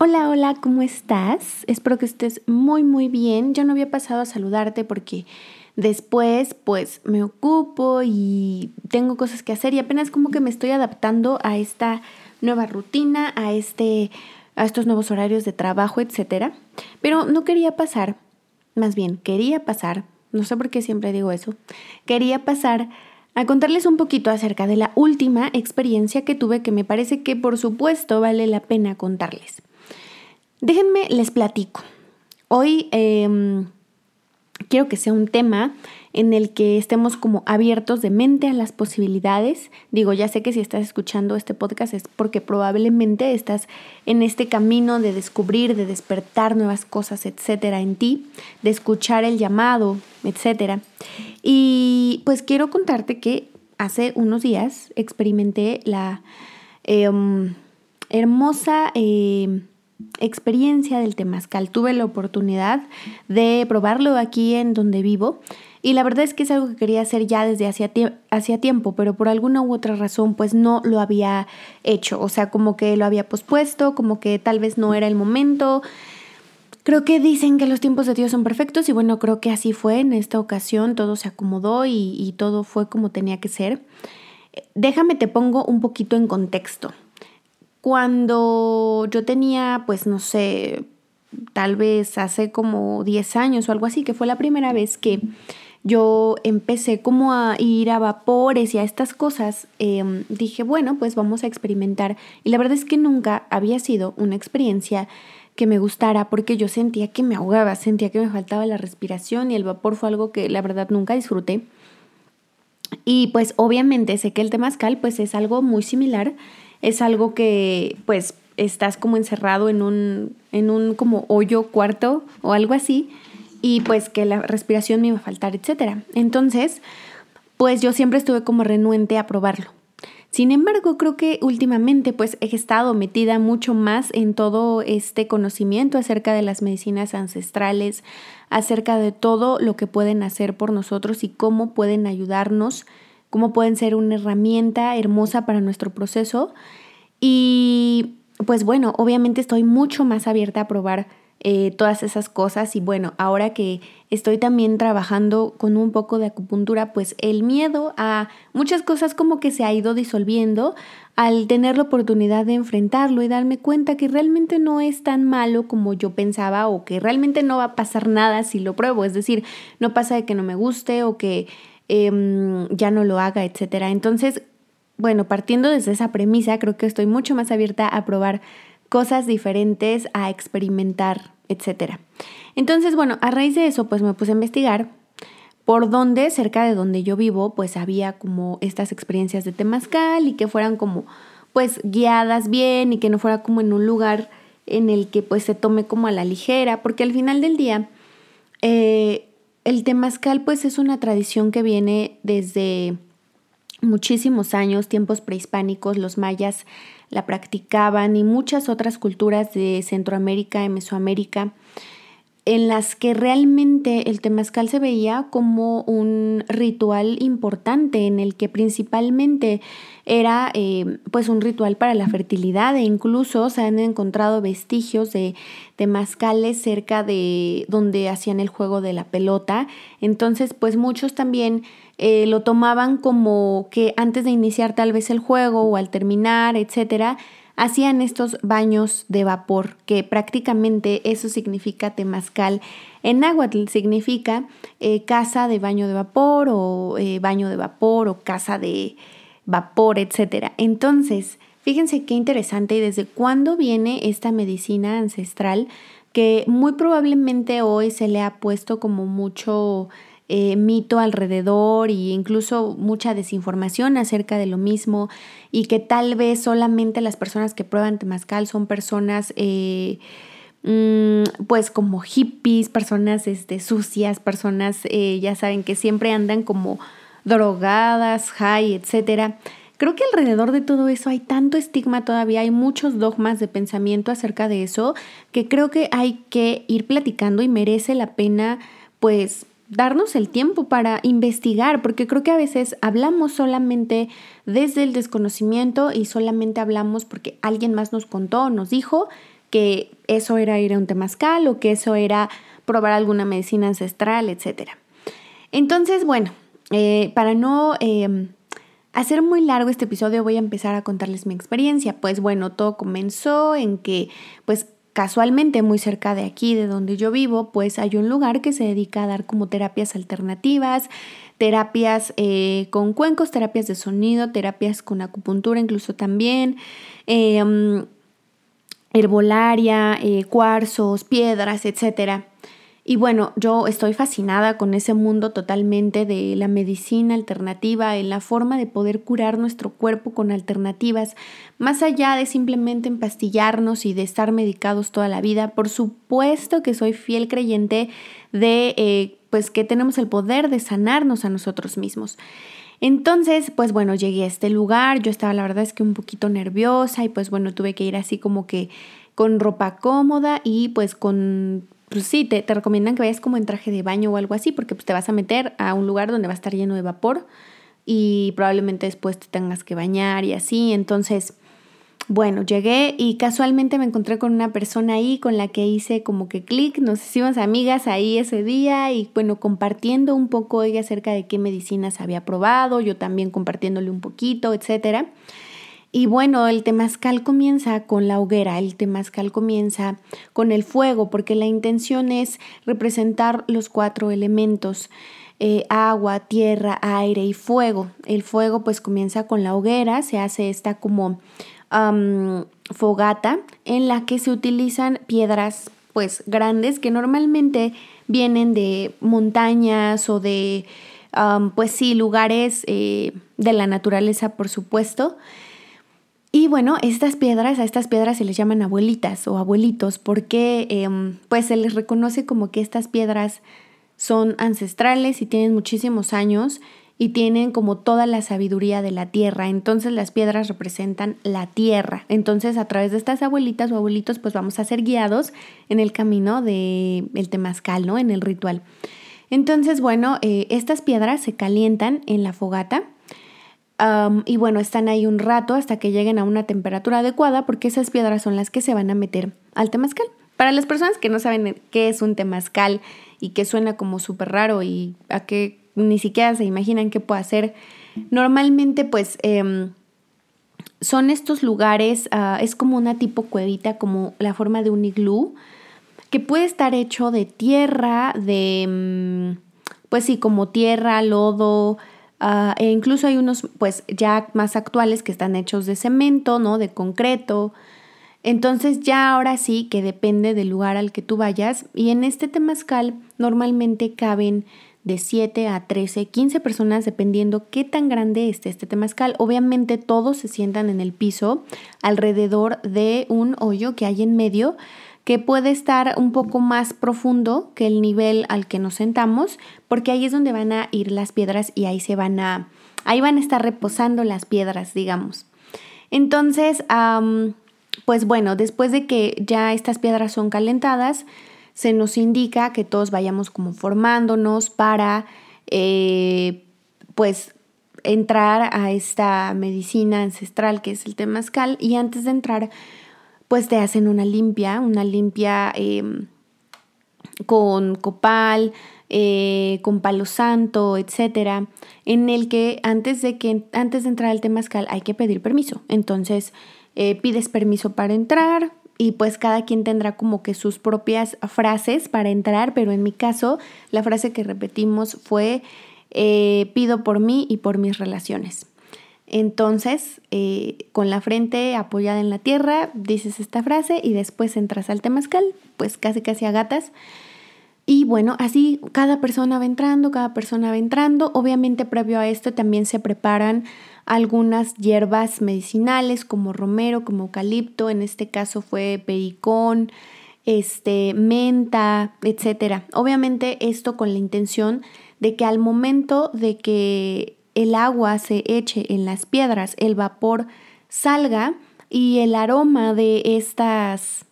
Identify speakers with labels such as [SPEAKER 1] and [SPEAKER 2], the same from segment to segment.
[SPEAKER 1] Hola, hola, ¿cómo estás? Espero que estés muy, muy bien. Yo no había pasado a saludarte porque después pues me ocupo y tengo cosas que hacer y apenas como que me estoy adaptando a esta nueva rutina, a este a estos nuevos horarios de trabajo, etcétera. Pero no quería pasar, más bien quería pasar, no sé por qué siempre digo eso. Quería pasar a contarles un poquito acerca de la última experiencia que tuve que me parece que por supuesto vale la pena contarles. Déjenme, les platico. Hoy em, quiero que sea un tema en el que estemos como abiertos de mente a las posibilidades. Digo, ya sé que si estás escuchando este podcast es porque probablemente estás en este camino de descubrir, de despertar nuevas cosas, etcétera, en ti, de escuchar el llamado, etcétera. Y pues quiero contarte que hace unos días experimenté la em, hermosa em, experiencia del temazcal. Tuve la oportunidad de probarlo aquí en donde vivo y la verdad es que es algo que quería hacer ya desde hacía, tiempo, pero por alguna u otra razón pues no lo había hecho. O sea, como que lo había pospuesto, como que tal vez no era el momento. Creo que dicen que los tiempos de Dios son perfectos y bueno, creo que así fue en esta ocasión, todo se acomodó y, y todo fue como tenía que ser. Déjame te pongo un poquito en contexto. Cuando yo tenía, pues no sé, tal vez hace como 10 años o algo así, que fue la primera vez que yo empecé como a ir a vapores y a estas cosas, em, dije, bueno, pues vamos a experimentar. Y la verdad es que nunca había sido una experiencia que me gustara porque yo sentía que me ahogaba, sentía que me faltaba la respiración y el vapor fue algo que la verdad nunca disfruté. Y pues obviamente sé que el temazcal pues es algo muy similar es algo que pues estás como encerrado en un, en un como hoyo cuarto o algo así y pues que la respiración me iba a faltar, etc. Entonces, pues yo siempre estuve como renuente a probarlo. Sin embargo, creo que últimamente pues he estado metida mucho más en todo este conocimiento acerca de las medicinas ancestrales, acerca de todo lo que pueden hacer por nosotros y cómo pueden ayudarnos cómo pueden ser una herramienta hermosa para nuestro proceso. Y pues bueno, obviamente estoy mucho más abierta a probar eh, todas esas cosas y bueno, ahora que estoy también trabajando con un poco de acupuntura, pues el miedo a muchas cosas como que se ha ido disolviendo al tener la oportunidad de enfrentarlo y darme cuenta que realmente no es tan malo como yo pensaba o que realmente no va a pasar nada si lo pruebo, es decir, no pasa de que no me guste o que Em, ya no lo haga, etcétera. Entonces, bueno, partiendo desde esa premisa, creo que estoy mucho más abierta a probar cosas diferentes, a experimentar, etcétera. Entonces, bueno, a raíz de eso, pues me puse a investigar por dónde, cerca de donde yo vivo, pues había como estas experiencias de temazcal y que fueran como, pues, guiadas bien y que no fuera como en un lugar en el que pues se tome como a la ligera, porque al final del día, eh, el temazcal pues es una tradición que viene desde muchísimos años, tiempos prehispánicos, los mayas la practicaban y muchas otras culturas de Centroamérica y Mesoamérica en las que realmente el temazcal se veía como un ritual importante en el que principalmente era eh, pues un ritual para la fertilidad e incluso se han encontrado vestigios de temazcales cerca de donde hacían el juego de la pelota. Entonces pues muchos también eh, lo tomaban como que antes de iniciar tal vez el juego o al terminar etcétera hacían estos baños de vapor, que prácticamente eso significa temazcal. En náhuatl significa eh, casa de baño de vapor o eh, baño de vapor o casa de vapor, etc. Entonces, fíjense qué interesante y desde cuándo viene esta medicina ancestral que muy probablemente hoy se le ha puesto como mucho eh, mito alrededor e incluso mucha desinformación acerca de lo mismo y que tal vez solamente las personas que prueban temazcal son personas eh, mm, pues como hippies, personas este, sucias, personas eh, ya saben que siempre andan como drogadas, high, etcétera. Creo que alrededor de todo eso hay tanto estigma todavía, hay muchos dogmas de pensamiento acerca de eso, que creo que hay que ir platicando y merece la pena pues darnos el tiempo para investigar, porque creo que a veces hablamos solamente desde el desconocimiento y solamente hablamos porque alguien más nos contó, nos dijo, que eso era ir a un temazcal o que eso era probar alguna medicina ancestral, etc. Entonces, bueno, eh, para no em, hacer muy largo este episodio voy a empezar a contarles mi experiencia. Pues bueno, todo comenzó en que pues casualmente muy cerca de aquí, de donde yo vivo, pues hay un lugar que se dedica a dar como terapias alternativas, terapias eh, con cuencos, terapias de sonido, terapias con acupuntura incluso también, em, herbolaria, eh, cuarzos, piedras, etcétera. Y bueno, yo estoy fascinada con ese mundo totalmente de la medicina alternativa, en la forma de poder curar nuestro cuerpo con alternativas, más allá de simplemente empastillarnos y de estar medicados toda la vida. Por supuesto que soy fiel creyente de eh, pues que tenemos el poder de sanarnos a nosotros mismos. Entonces, pues bueno, llegué a este lugar, yo estaba la verdad es que un poquito nerviosa y pues bueno, tuve que ir así como que con ropa cómoda y pues con pues sí, te, recomiendan que vayas como en traje de baño o algo así, porque pues, te vas a meter a un lugar donde va a estar lleno de vapor y probablemente después te tengas que bañar y así. Entonces, bueno, llegué y casualmente me encontré con una persona ahí con la que hice como que clic, nos hicimos amigas ahí ese día y bueno, compartiendo un poco ella acerca de qué medicinas había probado, yo también compartiéndole un poquito, etcétera. Y bueno, el temazcal comienza con la hoguera, el temazcal comienza con el fuego, porque la intención es representar los cuatro elementos. Eh, agua, tierra, aire y fuego. El fuego pues comienza con la hoguera, se hace esta como fogata en la que se utilizan piedras pues grandes que normalmente vienen de montañas o de pues sí lugares eh, de la naturaleza por supuesto y bueno, estas piedras, a estas piedras se les llaman abuelitas o abuelitos porque em, pues se les reconoce como que estas piedras son ancestrales y tienen muchísimos años y tienen como toda la sabiduría de la tierra. Entonces las piedras representan la tierra. Entonces a través de estas abuelitas o abuelitos pues vamos a ser guiados en el camino del el temazcal, ¿no? En el ritual. Entonces bueno, eh, estas piedras se calientan en la fogata y bueno, están ahí un rato hasta que lleguen a una temperatura adecuada porque esas piedras son las que se van a meter al temazcal. Para las personas que no saben qué es un temazcal y que suena como súper raro y a que ni siquiera se imaginan qué puede hacer, normalmente pues em, son estos lugares, ah, es como una tipo cuevita, como la forma de un iglú, que puede estar hecho de tierra, de, mm, pues sí, como tierra, lodo, Ah, e incluso hay unos pues ya más actuales que están hechos de cemento, ¿no? De concreto. Entonces ya ahora sí que depende del lugar al que tú vayas y en este temazcal normalmente caben de 7 a 13, 15 personas dependiendo qué tan grande esté este temazcal. Obviamente todos se sientan en el piso alrededor de un hoyo que hay en medio que puede estar un poco más profundo que el nivel al que nos sentamos, porque ahí es donde van a ir las piedras y ahí se van a, ahí van a estar reposando las piedras, digamos. Entonces, pues bueno, después de que ya estas piedras son calentadas, se nos indica que todos vayamos como formándonos para, eh, pues, entrar a esta medicina ancestral que es el temazcal y antes de entrar pues te hacen una limpia, una limpia em, con copal, eh, con palo santo, etcétera, en el que antes de que antes de entrar al temazcal hay que pedir permiso. Entonces eh, pides permiso para entrar y pues cada quien tendrá como que sus propias frases para entrar, pero en mi caso la frase que repetimos fue eh, pido por mí y por mis relaciones. Entonces, eh, con la frente apoyada en la tierra, dices esta frase y después entras al temazcal, pues casi casi a gatas. Y bueno, así cada persona va entrando, cada persona va entrando. Obviamente previo a esto también se preparan algunas hierbas medicinales como romero, como eucalipto, en este caso fue pericón, este, menta, etc. Obviamente esto con la intención de que al momento de que el agua se eche en las piedras, el vapor salga y el aroma de estas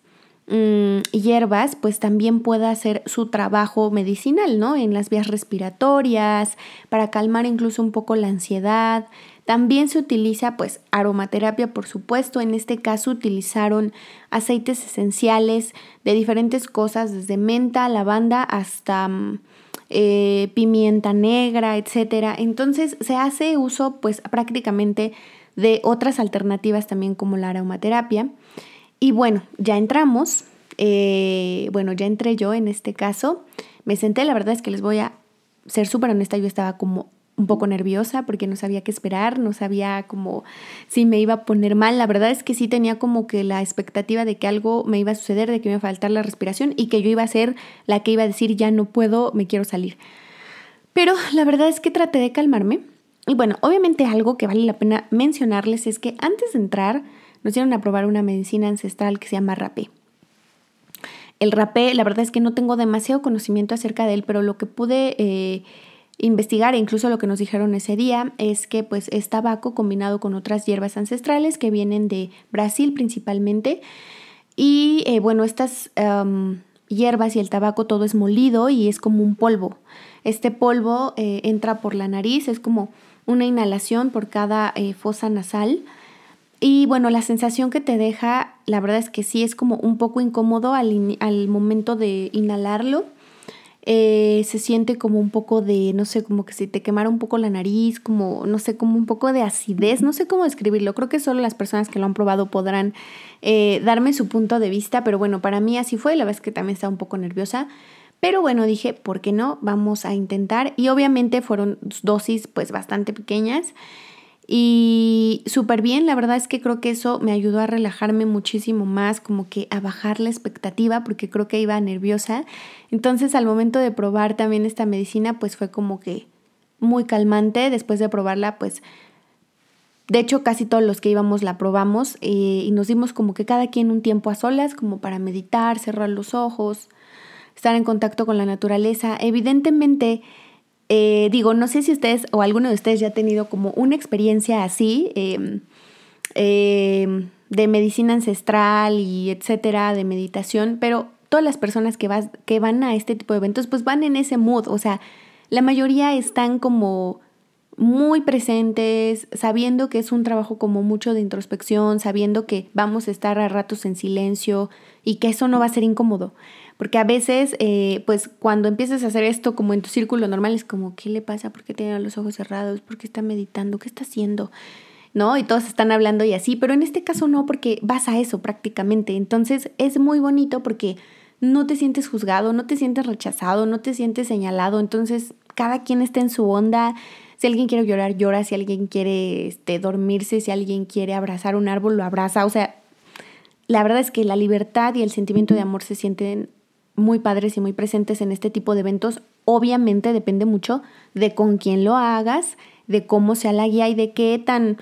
[SPEAKER 1] mm, hierbas pues también pueda hacer su trabajo medicinal, ¿no? En las vías respiratorias, para calmar incluso un poco la ansiedad. También se utiliza pues aromaterapia, por supuesto. En este caso utilizaron aceites esenciales de diferentes cosas, desde menta, lavanda hasta mm, eh, pimienta negra, etc. Entonces se hace uso pues prácticamente de otras alternativas también como la aromaterapia. Y bueno, ya entramos. Eh, bueno, ya entré yo en este caso. Me senté, la verdad es que les voy a ser súper honesta, yo estaba como un poco nerviosa porque no sabía qué esperar, no sabía como si me iba a poner mal. La verdad es que sí tenía como que la expectativa de que algo me iba a suceder, de que me iba a faltar la respiración y que yo iba a ser la que iba a decir ya no puedo, me quiero salir. Pero la verdad es que traté de calmarme. Y bueno, obviamente algo que vale la pena mencionarles es que antes de entrar nos dieron a probar una medicina ancestral que se llama rapé. El rapé, la verdad es que no tengo demasiado conocimiento acerca de él, pero lo que pude... Eh, investigar e incluso lo que nos dijeron ese día es que pues es tabaco combinado con otras hierbas ancestrales que vienen de Brasil principalmente. Y eh, bueno estas hierbas y el tabaco todo es molido y es como un polvo. Este polvo eh, entra por la nariz es como una inhalación por cada eh, fosa nasal. Y bueno la sensación que te deja la verdad es que sí es como un poco incómodo al momento de inhalarlo eh, se siente como un poco de, no sé, como que se te quemara un poco la nariz, como, no sé, como un poco de acidez, no sé cómo describirlo, creo que solo las personas que lo han probado podrán eh, darme su punto de vista, pero bueno, para mí así fue, la vez que también estaba un poco nerviosa. Pero bueno, dije, ¿por qué no? Vamos a intentar. Y obviamente fueron dosis pues bastante pequeñas. Y súper bien, la verdad es que creo que eso me ayudó a relajarme muchísimo más, como que a bajar la expectativa, porque creo que iba nerviosa. Entonces al momento de probar también esta medicina, pues fue como que muy calmante. Después de probarla, pues de hecho casi todos los que íbamos la probamos eh, y nos dimos como que cada quien un tiempo a solas, como para meditar, cerrar los ojos, estar en contacto con la naturaleza. Evidentemente eh, digo, no sé si ustedes o alguno de ustedes ya ha tenido como una experiencia así em, em, de medicina ancestral y etcétera, de meditación, pero todas las personas que, que van a este tipo de eventos pues van en ese mood, o sea, la mayoría están como muy presentes, sabiendo que es un trabajo como mucho de introspección, sabiendo que vamos a estar a ratos en silencio y que eso no va a ser incómodo. Porque a veces, eh, pues cuando empiezas a hacer esto como en tu círculo normal, es como, ¿qué le pasa? ¿Por qué tiene los ojos cerrados? ¿Por qué está meditando? ¿Qué está haciendo? ¿No? Y todos están hablando y así, pero en este caso no, porque vas a eso prácticamente. Entonces es muy bonito porque no te sientes juzgado, no te sientes rechazado, no te sientes señalado. Entonces cada quien está en su onda. Si alguien quiere llorar, llora. Si alguien quiere este, dormirse, si alguien quiere abrazar un árbol, lo abraza. O sea, la verdad es que la libertad y el sentimiento de amor se sienten muy padres y muy presentes en este tipo de eventos. Obviamente depende mucho de con quién lo hagas, de cómo sea la guía y de qué tan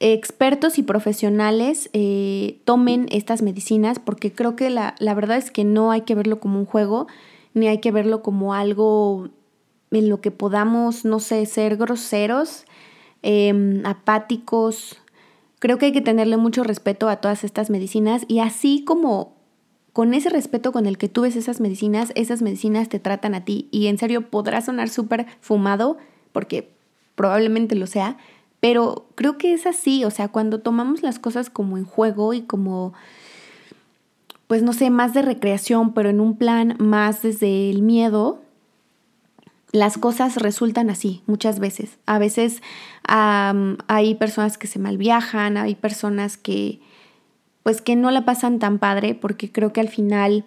[SPEAKER 1] expertos y profesionales eh, tomen estas medicinas, porque creo que la, verdad es que no hay que verlo como un juego, ni hay que verlo como algo en lo que podamos, no sé, ser groseros, em, apáticos. Creo que hay que tenerle mucho respeto a todas estas medicinas y así como con ese respeto con el que tú ves esas medicinas, esas medicinas te tratan a ti y en serio podrá sonar súper fumado porque probablemente lo sea, pero creo que es así, o sea, cuando tomamos las cosas como en juego y como, pues no sé, más de recreación, pero en un plan más desde el miedo, las cosas resultan así muchas veces. A veces hay personas que se malviajan, hay personas que pues que no la pasan tan padre porque creo que al final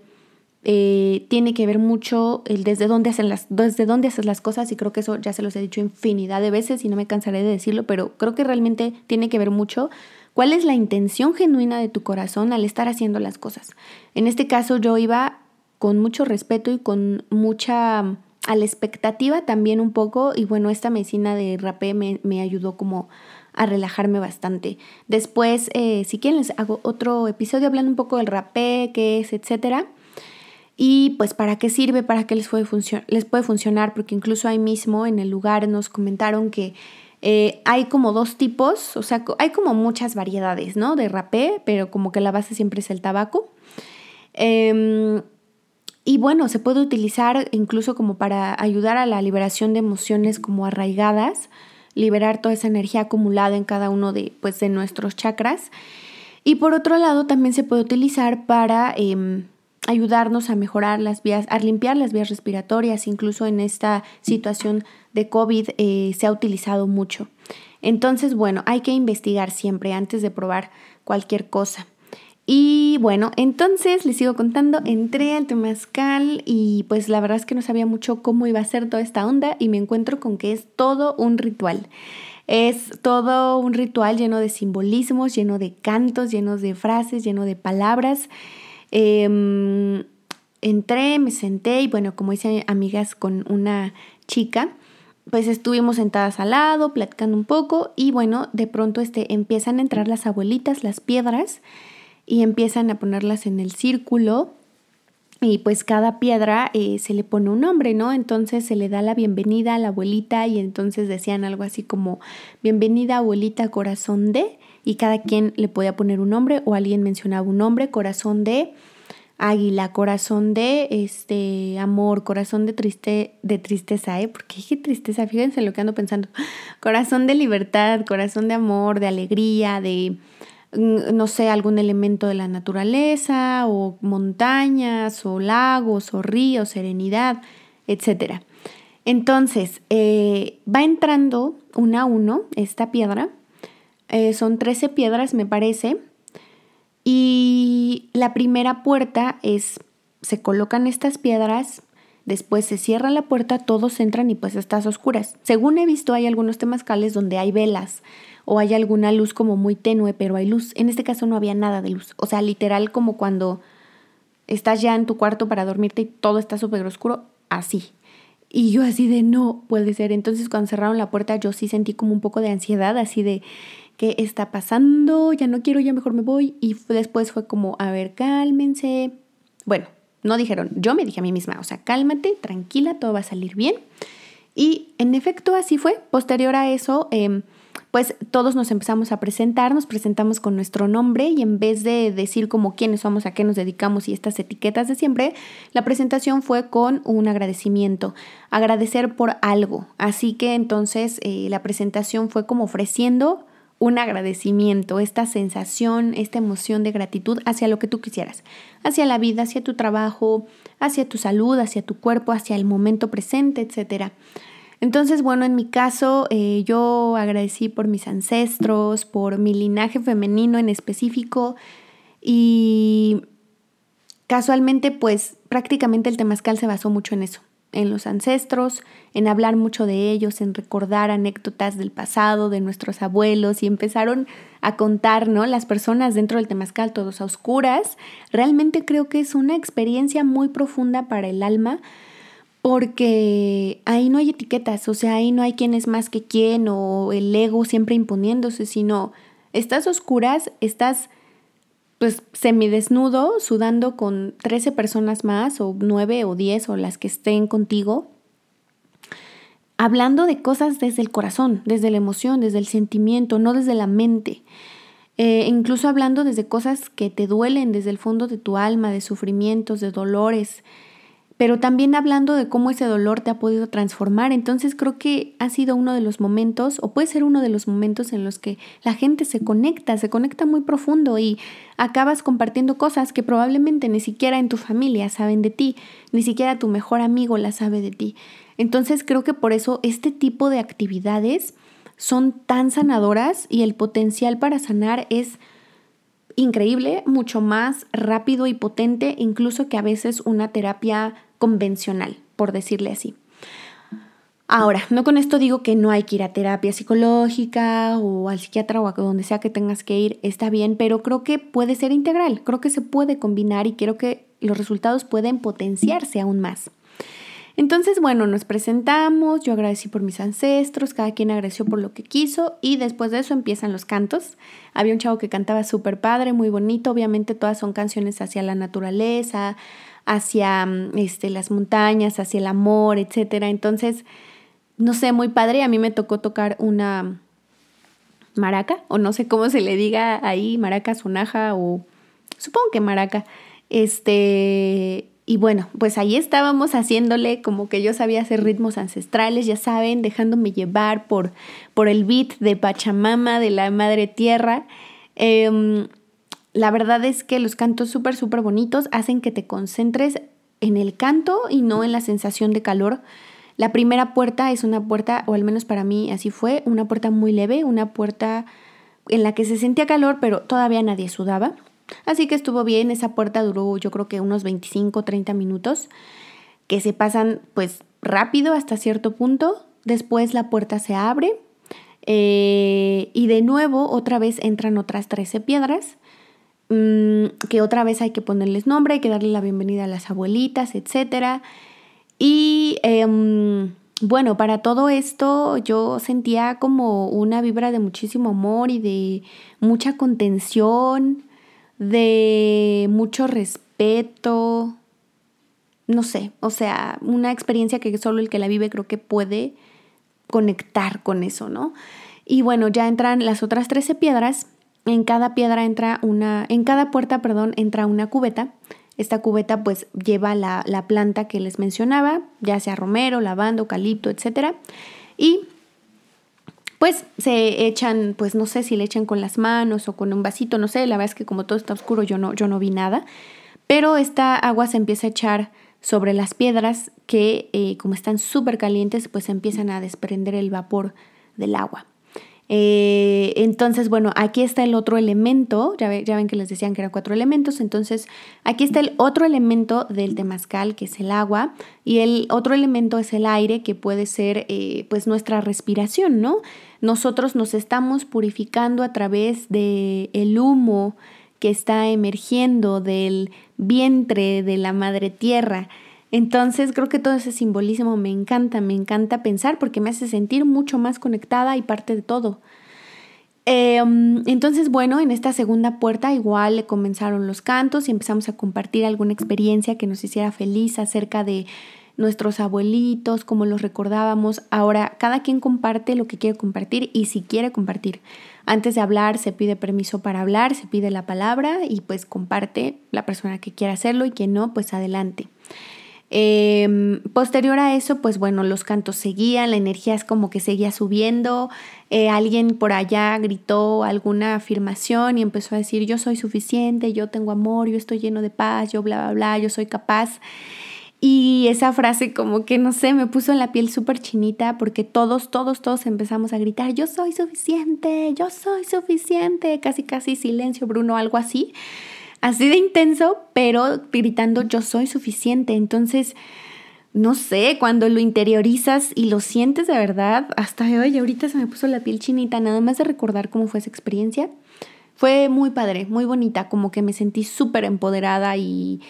[SPEAKER 1] eh, tiene que ver mucho el desde dónde, hacen las, desde dónde haces las cosas y creo que eso ya se los he dicho infinidad de veces y no me cansaré de decirlo, pero creo que realmente tiene que ver mucho cuál es la intención genuina de tu corazón al estar haciendo las cosas. En este caso yo iba con mucho respeto y con mucha a la expectativa también un poco y bueno, esta medicina de rapé me, me ayudó como a relajarme bastante. Después, eh, si quieren, les hago otro episodio hablando un poco del rapé, qué es, etcétera. Y pues para qué sirve, para qué les puede, les puede funcionar, porque incluso ahí mismo en el lugar nos comentaron que eh, hay como dos tipos, o sea, hay como muchas variedades, ¿no? De rapé, pero como que la base siempre es el tabaco. Em, y bueno, se puede utilizar incluso como para ayudar a la liberación de emociones como arraigadas liberar toda esa energía acumulada en cada uno de, pues, de nuestros chakras. Y por otro lado, también se puede utilizar para em, ayudarnos a mejorar las vías, a limpiar las vías respiratorias, incluso en esta situación de COVID eh, se ha utilizado mucho. Entonces, bueno, hay que investigar siempre antes de probar cualquier cosa. Y bueno, entonces les sigo contando, entré al temazcal y pues la verdad es que no sabía mucho cómo iba a ser toda esta onda y me encuentro con que es todo un ritual. Es todo un ritual lleno de simbolismos, lleno de cantos, lleno de frases, lleno de palabras. Em, entré, me senté y bueno, como hice amigas con una chica, pues estuvimos sentadas al lado, platicando un poco y bueno, de pronto este, empiezan a entrar las abuelitas, las piedras y empiezan a ponerlas en el círculo y pues cada piedra eh, se le pone un nombre, ¿no? Entonces se le da la bienvenida a la abuelita y entonces decían algo así como bienvenida abuelita corazón de y cada quien le podía poner un nombre o alguien mencionaba un nombre, corazón de águila, corazón de este amor, corazón de triste de tristeza, ¿eh? Porque dije tristeza, fíjense lo que ando pensando. Corazón de libertad, corazón de amor, de alegría, de no sé, algún elemento de la naturaleza o montañas o lagos o ríos, serenidad, etc. Entonces, eh, va entrando una a uno esta piedra. Eh, son 13 piedras, me parece. Y la primera puerta es, se colocan estas piedras, después se cierra la puerta, todos entran y pues estás oscuras. Según he visto, hay algunos temazcales donde hay velas o hay alguna luz como muy tenue, pero hay luz. En este caso no había nada de luz. O sea, literal como cuando estás ya en tu cuarto para dormirte y todo está súper oscuro, así. Y yo así de no puede ser. Entonces cuando cerraron la puerta yo sí sentí como un poco de ansiedad, así de ¿qué está pasando? Ya no quiero, ya mejor me voy. Y después fue como, a ver, cálmense. Bueno, no dijeron, yo me dije a mí misma, o sea, cálmate, tranquila, todo va a salir bien. Y en efecto así fue. Posterior a eso, eh, pues todos nos empezamos a presentar, nos presentamos con nuestro nombre y en vez de decir como quiénes somos, a qué nos dedicamos y estas etiquetas de siempre, la presentación fue con un agradecimiento, agradecer por algo. Así que entonces eh, la presentación fue como ofreciendo un agradecimiento, esta sensación, esta emoción de gratitud hacia lo que tú quisieras, hacia la vida, hacia tu trabajo, hacia tu salud, hacia tu cuerpo, hacia el momento presente, etcétera. Entonces, bueno, en mi caso, eh, yo agradecí por mis ancestros, por mi linaje femenino en específico y casualmente, pues prácticamente el temazcal se basó mucho en eso, en los ancestros, en hablar mucho de ellos, en recordar anécdotas del pasado, de nuestros abuelos y empezaron a contar, ¿no? Las personas dentro del temazcal, todos a oscuras. Realmente creo que es una experiencia muy profunda para el alma porque ahí no hay etiquetas, o sea, ahí no hay quién es más que quién o el ego siempre imponiéndose, sino estás oscuras, estás pues semidesnudo, sudando con 13 personas más o 9 o 10 o las que estén contigo, hablando de cosas desde el corazón, desde la emoción, desde el sentimiento, no desde la mente. Eh, incluso hablando desde cosas que te duelen desde el fondo de tu alma, de sufrimientos, de dolores, pero también hablando de cómo ese dolor te ha podido transformar. Entonces creo que ha sido uno de los momentos, o puede ser uno de los momentos en los que la gente se conecta, se conecta muy profundo y acabas compartiendo cosas que probablemente ni siquiera en tu familia saben de ti, ni siquiera tu mejor amigo la sabe de ti. Entonces creo que por eso este tipo de actividades son tan sanadoras y el potencial para sanar es increíble, mucho más rápido y potente incluso que a veces una terapia convencional, por decirle así. Ahora, no con esto digo que no hay que ir a terapia psicológica o al psiquiatra o a donde sea que tengas que ir, está bien, pero creo que puede ser integral, creo que se puede combinar y creo que los resultados pueden potenciarse aún más. Entonces, bueno, nos presentamos, yo agradecí por mis ancestros, cada quien agradeció por lo que quiso y después de eso empiezan los cantos. Había un chavo que cantaba súper padre, muy bonito, obviamente todas son canciones hacia la naturaleza, hacia mm, este, las montañas, hacia el amor, etc. Entonces, no sé, muy padre. A mí me tocó tocar una maraca, o no sé cómo se le diga ahí, maraca, sonaja, o supongo que maraca. Este, Y bueno, pues ahí estábamos haciéndole como que yo sabía hacer ritmos ancestrales, ya saben, dejándome llevar por, por el beat de Pachamama, de la Madre Tierra. Em, la verdad es que los cantos súper, súper bonitos hacen que te concentres en el canto y no en la sensación de calor. La primera puerta es una puerta, o al menos para mí así fue, una puerta muy leve, una puerta en la que se sentía calor, pero todavía nadie sudaba. Así que estuvo bien, esa puerta duró yo creo que unos 25, 30 minutos, que se pasan pues rápido hasta cierto punto. Después la puerta se abre eh, y de nuevo otra vez entran otras 13 piedras, mm, que otra vez hay que ponerles nombre, hay que darle la bienvenida a las abuelitas, etc. Y em, bueno, para todo esto yo sentía como una vibra de muchísimo amor y de mucha contención, de mucho respeto, no sé, o sea, una experiencia que solo el que la vive creo que puede conectar con eso, ¿no? Y bueno, ya entran las otras 13 piedras, en cada piedra entra una, en cada puerta, perdón, entra una cubeta. Esta cubeta pues lleva la, la planta que les mencionaba, ya sea romero, lavando, eucalipto, etc. Y pues se echan, pues no sé si le echan con las manos o con un vasito, no sé, la verdad es que como todo está oscuro yo no, yo no vi nada, pero esta agua se empieza a echar sobre las piedras que eh, como están súper calientes pues empiezan a desprender el vapor del agua. Eh, entonces, bueno, aquí está el otro elemento, ya, ven que les decían que eran cuatro elementos, entonces aquí está el otro elemento del temazcal, que es el agua, y el otro elemento es el aire, que puede ser eh, pues nuestra respiración, ¿no? Nosotros nos estamos purificando a través del el humo que está emergiendo del vientre de la madre tierra. Entonces creo que todo ese simbolismo me encanta, me encanta pensar porque me hace sentir mucho más conectada y parte de todo. Em, entonces, bueno, en esta segunda puerta igual comenzaron los cantos y empezamos a compartir alguna experiencia que nos hiciera feliz acerca de nuestros abuelitos, como los recordábamos. Ahora, cada quien comparte lo que quiere compartir y si quiere compartir. Antes de hablar se pide permiso para hablar, se pide la palabra y pues comparte la persona que quiera hacerlo y quien no, pues adelante. Em, posterior a eso, pues bueno, los cantos seguían, la energía es como que seguía subiendo, eh, alguien por allá gritó alguna afirmación y empezó a decir, yo soy suficiente, yo tengo amor, yo estoy lleno de paz, yo bla, bla, bla, yo soy capaz. Y esa frase como que, no sé, me puso en la piel súper chinita porque todos, todos, todos empezamos a gritar, yo soy suficiente, yo soy suficiente, casi, casi silencio, Bruno, algo así así de intenso, pero gritando yo soy suficiente. Entonces, no sé, cuando lo interiorizas y lo sientes de verdad, hasta hoy ahorita se me puso la piel chinita, nada más de recordar cómo fue esa experiencia. Fue muy padre, muy bonita, como que me sentí súper empoderada y,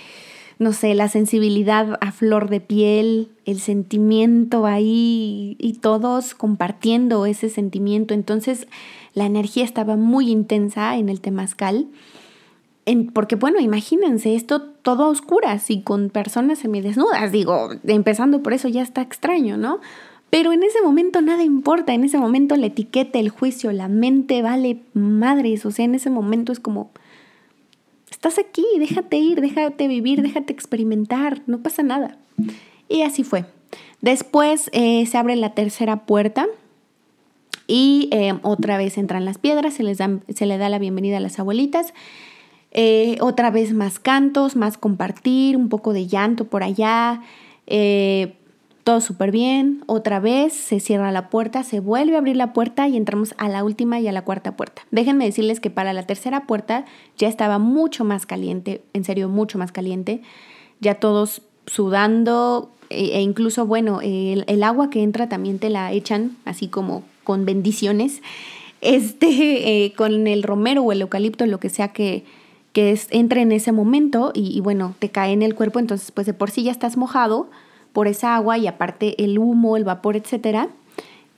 [SPEAKER 1] no sé, la sensibilidad a flor de piel, el sentimiento ahí y todos compartiendo ese sentimiento. Entonces, la energía estaba muy intensa en el temazcal porque bueno, imagínense esto todo a oscuras y con personas semidesnudas, digo, empezando por eso ya está extraño, ¿no? Pero en ese momento nada importa, en ese momento la etiqueta, el juicio, la mente vale madres, o sea, en ese momento es como, estás aquí, déjate ir, déjate vivir, déjate experimentar, no pasa nada. Y así fue. Después eh, se abre la tercera puerta y eh, otra vez entran las piedras, se les, dan, se le da la bienvenida a las abuelitas eh, otra vez más cantos, más compartir, un poco de llanto por allá. Eh, todo súper bien. Otra vez se cierra la puerta, se vuelve a abrir la puerta y entramos a la última y a la cuarta puerta. Déjenme decirles que para la tercera puerta ya estaba mucho más caliente, en serio, mucho más caliente. Ya todos sudando e, e incluso, bueno, el, agua que entra también te la echan así como con bendiciones. Este, eh, con el romero o el eucalipto, lo que sea que, que es, entra en ese momento y, bueno, te cae en el cuerpo, entonces pues de por sí ya estás mojado por esa agua y aparte el humo, el vapor, etcétera.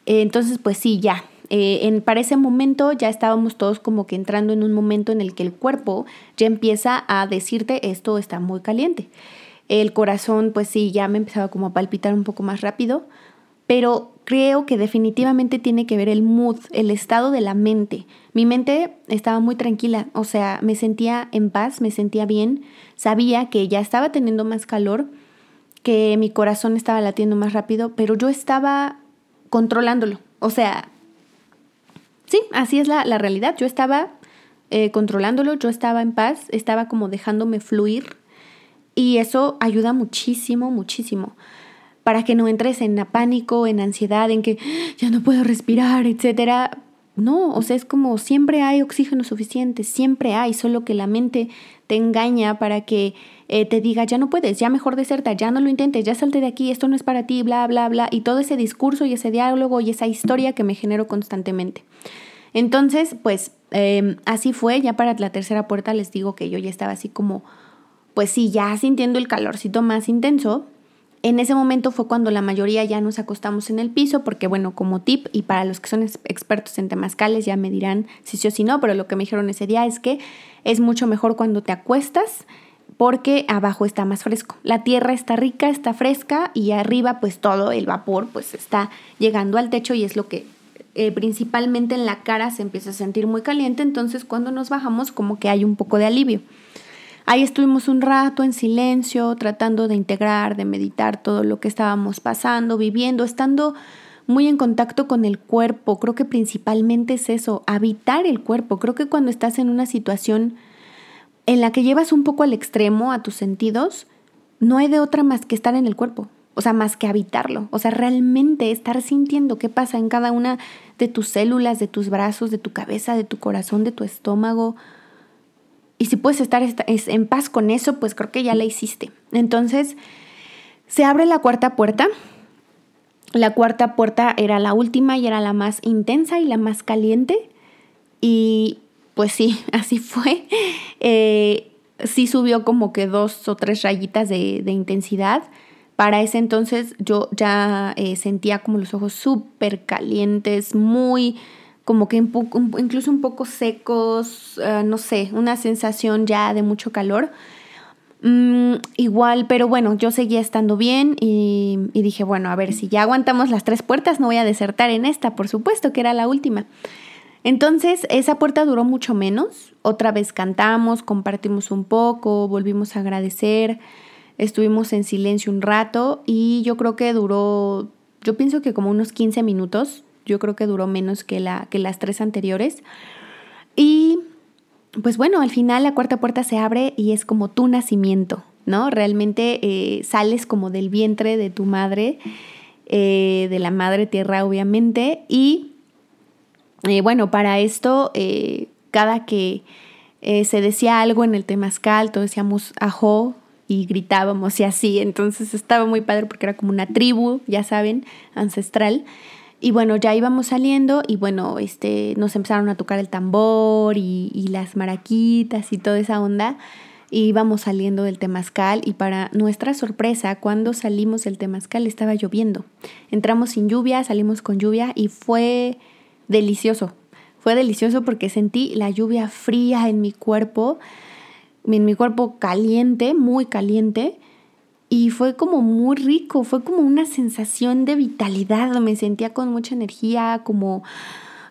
[SPEAKER 1] Entonces pues sí, ya. Eh, en, para ese momento ya estábamos todos como que entrando en un momento en el que el cuerpo ya empieza a decirte esto está muy caliente. El corazón pues sí, ya me empezaba como a palpitar un poco más rápido, pero creo que definitivamente tiene que ver el mood, el estado de la mente. Mi mente estaba muy tranquila, o sea, me sentía en paz, me sentía bien, sabía que ya estaba teniendo más calor, que mi corazón estaba latiendo más rápido, pero yo estaba controlándolo. O sea, sí, así es la, realidad. Yo estaba eh, controlándolo, yo estaba en paz, estaba como dejándome fluir y eso ayuda muchísimo, muchísimo para que no entres en pánico, en ansiedad, en que ya no puedo respirar, etcétera. No, o sea, es como siempre hay oxígeno suficiente, siempre hay, solo que la mente te engaña para que eh, te diga, ya no puedes, ya mejor deserta, ya no lo intentes, ya salte de aquí, esto no es para ti, bla, bla, bla, y todo ese discurso y ese diálogo y esa historia que me genero constantemente. Entonces, pues em, así fue, ya para la tercera puerta les digo que yo ya estaba así como, pues sí, ya sintiendo el calorcito más intenso, en ese momento fue cuando la mayoría ya nos acostamos en el piso, porque bueno, como tip, y para los que son expertos en temazcales ya me dirán si sí o si no, pero lo que me dijeron ese día es que es mucho mejor cuando te acuestas porque abajo está más fresco. La tierra está rica, está fresca y arriba pues todo el vapor pues está llegando al techo y es lo que eh, principalmente en la cara se empieza a sentir muy caliente, entonces cuando nos bajamos como que hay un poco de alivio. Ahí estuvimos un rato en silencio, tratando de integrar, de meditar todo lo que estábamos pasando, viviendo, estando muy en contacto con el cuerpo. Creo que principalmente es eso, habitar el cuerpo. Creo que cuando estás en una situación en la que llevas un poco al extremo a tus sentidos, no hay de otra más que estar en el cuerpo. O sea, más que habitarlo. O sea, realmente estar sintiendo qué pasa en cada una de tus células, de tus brazos, de tu cabeza, de tu corazón, de tu estómago. Y si puedes estar en paz con eso, pues creo que ya la hiciste. Entonces, se abre la cuarta puerta. La cuarta puerta era la última y era la más intensa y la más caliente. Y pues sí, así fue. Eh, sí subió como que dos o tres rayitas de, intensidad. Para ese entonces yo ya eh, sentía como los ojos súper calientes, muy como que incluso un poco secos, ah, no sé, una sensación ya de mucho calor. Mm, igual, pero bueno, yo seguía estando bien y, y, dije, bueno, a ver, si ya aguantamos las tres puertas, no voy a desertar en esta, por supuesto, que era la última. Entonces, esa puerta duró mucho menos. Otra vez cantamos, compartimos un poco, volvimos a agradecer, estuvimos en silencio un rato y yo creo que duró, yo pienso que como unos 15 minutos, yo creo que duró menos que, la, que las tres anteriores. Y pues bueno, al final la cuarta puerta se abre y es como tu nacimiento, ¿no? Realmente eh, sales como del vientre de tu madre, eh, de la madre tierra obviamente. Y eh, bueno, para esto, cada que se decía algo en el temazcal, todos decíamos ajo y gritábamos y así. Entonces estaba muy padre porque era como una tribu, ya saben, ancestral. Y bueno, ya íbamos saliendo y bueno, este, nos empezaron a tocar el tambor y, las maraquitas y toda esa onda. Y íbamos saliendo del temazcal y para nuestra sorpresa, cuando salimos del temazcal estaba lloviendo. Entramos sin lluvia, salimos con lluvia y fue delicioso. Fue delicioso porque sentí la lluvia fría en mi cuerpo, en mi cuerpo caliente, muy caliente y fue como muy rico, fue como una sensación de vitalidad, me sentía con mucha energía, como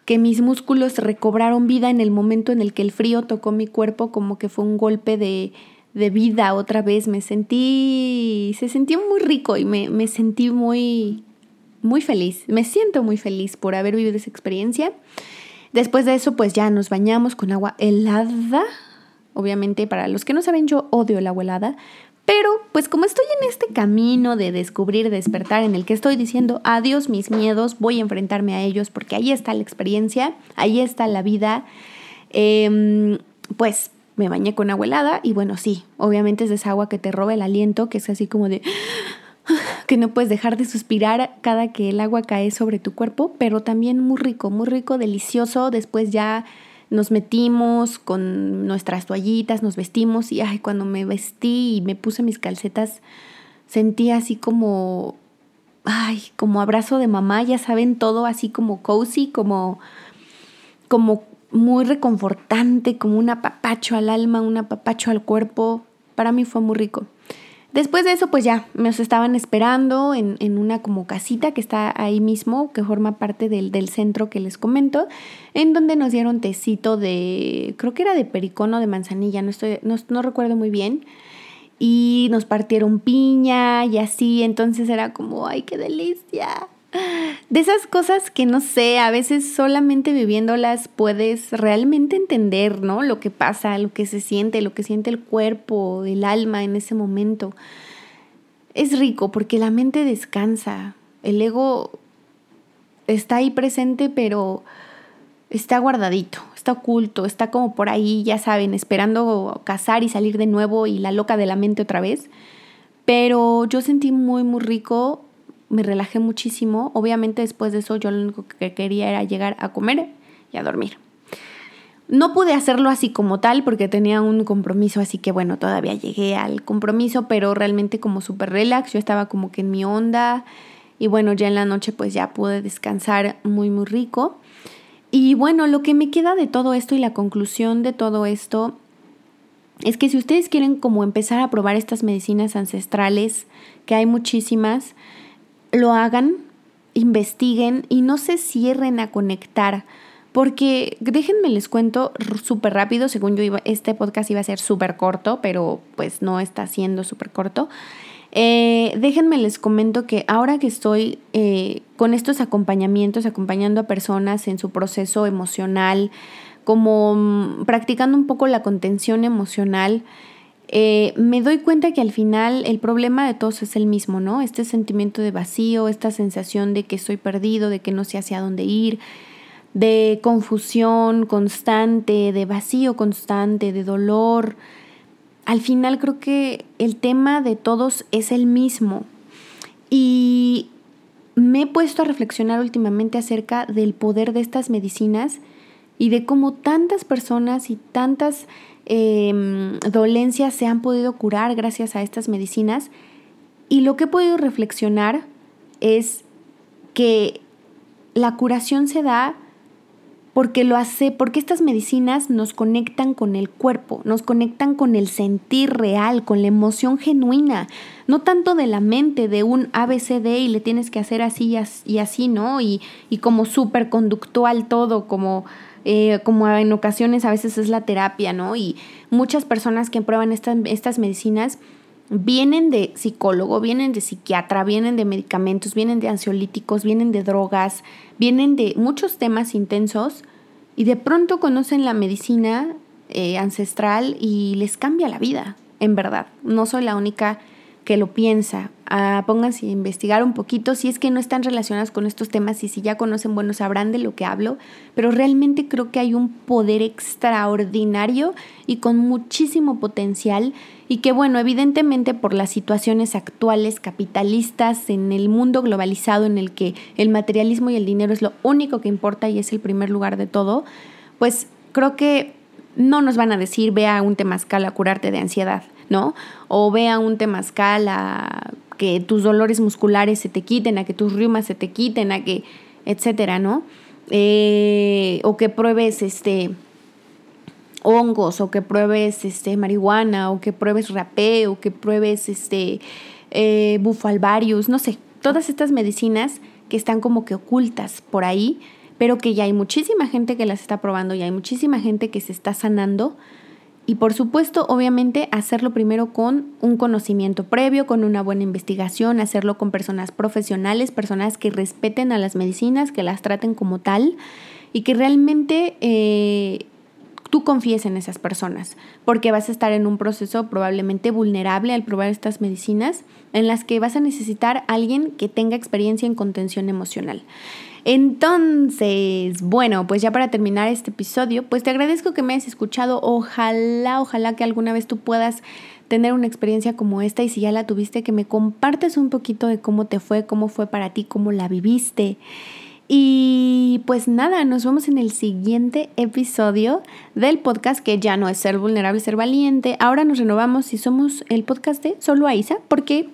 [SPEAKER 1] que mis músculos recobraron vida en el momento en el que el frío tocó mi cuerpo, como que fue un golpe de, vida otra vez, me sentí, se sintió muy rico y me, me sentí muy, muy feliz, me siento muy feliz por haber vivido esa experiencia. Después de eso, pues ya nos bañamos con agua helada. Obviamente, para los que no saben, yo odio el agua helada, pero pues como estoy en este camino de descubrir, despertar, en el que estoy diciendo adiós mis miedos, voy a enfrentarme a ellos porque ahí está la experiencia, ahí está la vida, em, pues me bañé con agua helada y bueno, sí, obviamente es esa agua que te roba el aliento, que es así como de que no puedes dejar de suspirar cada que el agua cae sobre tu cuerpo, pero también muy rico, muy rico, delicioso, después ya nos metimos con nuestras toallitas, nos vestimos y ay, cuando me vestí y me puse mis calcetas, sentí así como, ay, como abrazo de mamá, ya saben, todo así como cozy, como, como muy reconfortante, como un apapacho al alma, un apapacho al cuerpo. Para mí fue muy rico. Después de eso, pues ya, nos estaban esperando en, en, una como casita que está ahí mismo, que forma parte del, del, centro que les comento, en donde nos dieron tecito de, creo que era de pericono de manzanilla, no, estoy, no, no recuerdo muy bien. y nos partieron piña y así, entonces era como, ay, qué delicia. De esas cosas que no sé, a veces solamente viviéndolas puedes realmente entender, ¿no? Lo que pasa, lo que se siente, lo que siente el cuerpo, el alma en ese momento. Es rico porque la mente descansa. El ego está ahí presente, pero está guardadito, está oculto, está como por ahí, ya saben, esperando cazar y salir de nuevo y la loca de la mente otra vez. Pero yo sentí muy, muy rico me relajé muchísimo. Obviamente después de eso yo lo único que quería era llegar a comer y a dormir. No pude hacerlo así como tal porque tenía un compromiso, así que bueno, todavía llegué al compromiso, pero realmente como súper relax, yo estaba como que en mi onda y bueno, ya en la noche pues ya pude descansar muy muy rico. Y bueno, lo que me queda de todo esto y la conclusión de todo esto es que si ustedes quieren como empezar a probar estas medicinas ancestrales, que hay muchísimas, lo hagan, investiguen y no se cierren a conectar. Porque déjenme les cuento súper rápido, según yo iba, este podcast iba a ser súper corto, pero pues no está siendo súper corto. Eh, déjenme les comento que ahora que estoy eh, con estos acompañamientos, acompañando a personas en su proceso emocional, como mm, practicando un poco la contención emocional, eh, me doy cuenta que al final el problema de todos es el mismo, ¿no? Este sentimiento de vacío, esta sensación de que estoy perdido, de que no sé hacia dónde ir, de confusión constante, de vacío constante, de dolor. Al final creo que el tema de todos es el mismo. Y me he puesto a reflexionar últimamente acerca del poder de estas medicinas y de cómo tantas personas y tantas Em, dolencias se han podido curar gracias a estas medicinas. Y lo que he podido reflexionar es que la curación se da porque lo hace, porque estas medicinas nos conectan con el cuerpo, nos conectan con el sentir real, con la emoción genuina, no tanto de la mente, de un ABCD y le tienes que hacer así y así, ¿no? Y, y como súper conductual todo, como eh, como en ocasiones a veces es la terapia, ¿no? Y muchas personas que prueban estas, medicinas vienen de psicólogo, vienen de psiquiatra, vienen de medicamentos, vienen de ansiolíticos, vienen de drogas, vienen de muchos temas intensos y de pronto conocen la medicina eh, ancestral y les cambia la vida, en verdad. No soy la única que lo piensa. Pónganse a investigar un poquito si es que no están relacionadas con estos temas y si ya conocen, bueno, sabrán de lo que hablo, pero realmente creo que hay un poder extraordinario y con muchísimo potencial y que bueno, evidentemente por las situaciones actuales capitalistas en el mundo globalizado en el que el materialismo y el dinero es lo único que importa y es el primer lugar de todo, pues creo que no nos van a decir ve a un temazcal a curarte de ansiedad, ¿no? O ve a un temazcal a que tus dolores musculares se te quiten, a que tus riumas se te quiten, a que, etcétera, ¿no? Eh, o que pruebes este hongos, o que pruebes este marihuana, o que pruebes rapé, o que pruebes este eh, bufalvarius, no sé, todas estas medicinas que están como que ocultas por ahí, pero que ya hay muchísima gente que las está probando, y hay muchísima gente que se está sanando y por supuesto, obviamente, hacerlo primero con un conocimiento previo, con una buena investigación, hacerlo con personas profesionales, personas que respeten a las medicinas, que las traten como tal y que realmente eh, tú confíes en esas personas, porque vas a estar en un proceso probablemente vulnerable al probar estas medicinas en las que vas a necesitar a alguien que tenga experiencia en contención emocional. Entonces, bueno, pues ya para terminar este episodio, pues te agradezco que me hayas escuchado. Ojalá, ojalá que alguna vez tú puedas tener una experiencia como esta y si ya la tuviste, que me compartes un poquito de cómo te fue, cómo fue para ti, cómo la viviste. Y pues nada, nos vemos en el siguiente episodio del podcast que ya no es ser vulnerable, ser valiente. Ahora nos renovamos y somos el podcast de Solo Aiza porque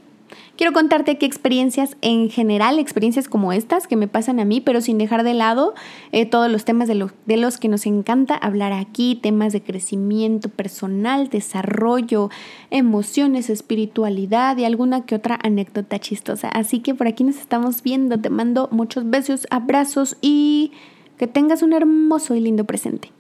[SPEAKER 1] Quiero contarte qué experiencias en general, experiencias como estas que me pasan a mí, pero sin dejar de lado eh, todos los temas de, de los que nos encanta hablar aquí, temas de crecimiento personal, desarrollo, emociones, espiritualidad y alguna que otra anécdota chistosa. Así que por aquí nos estamos viendo. Te mando muchos besos, abrazos y que tengas un hermoso y lindo presente.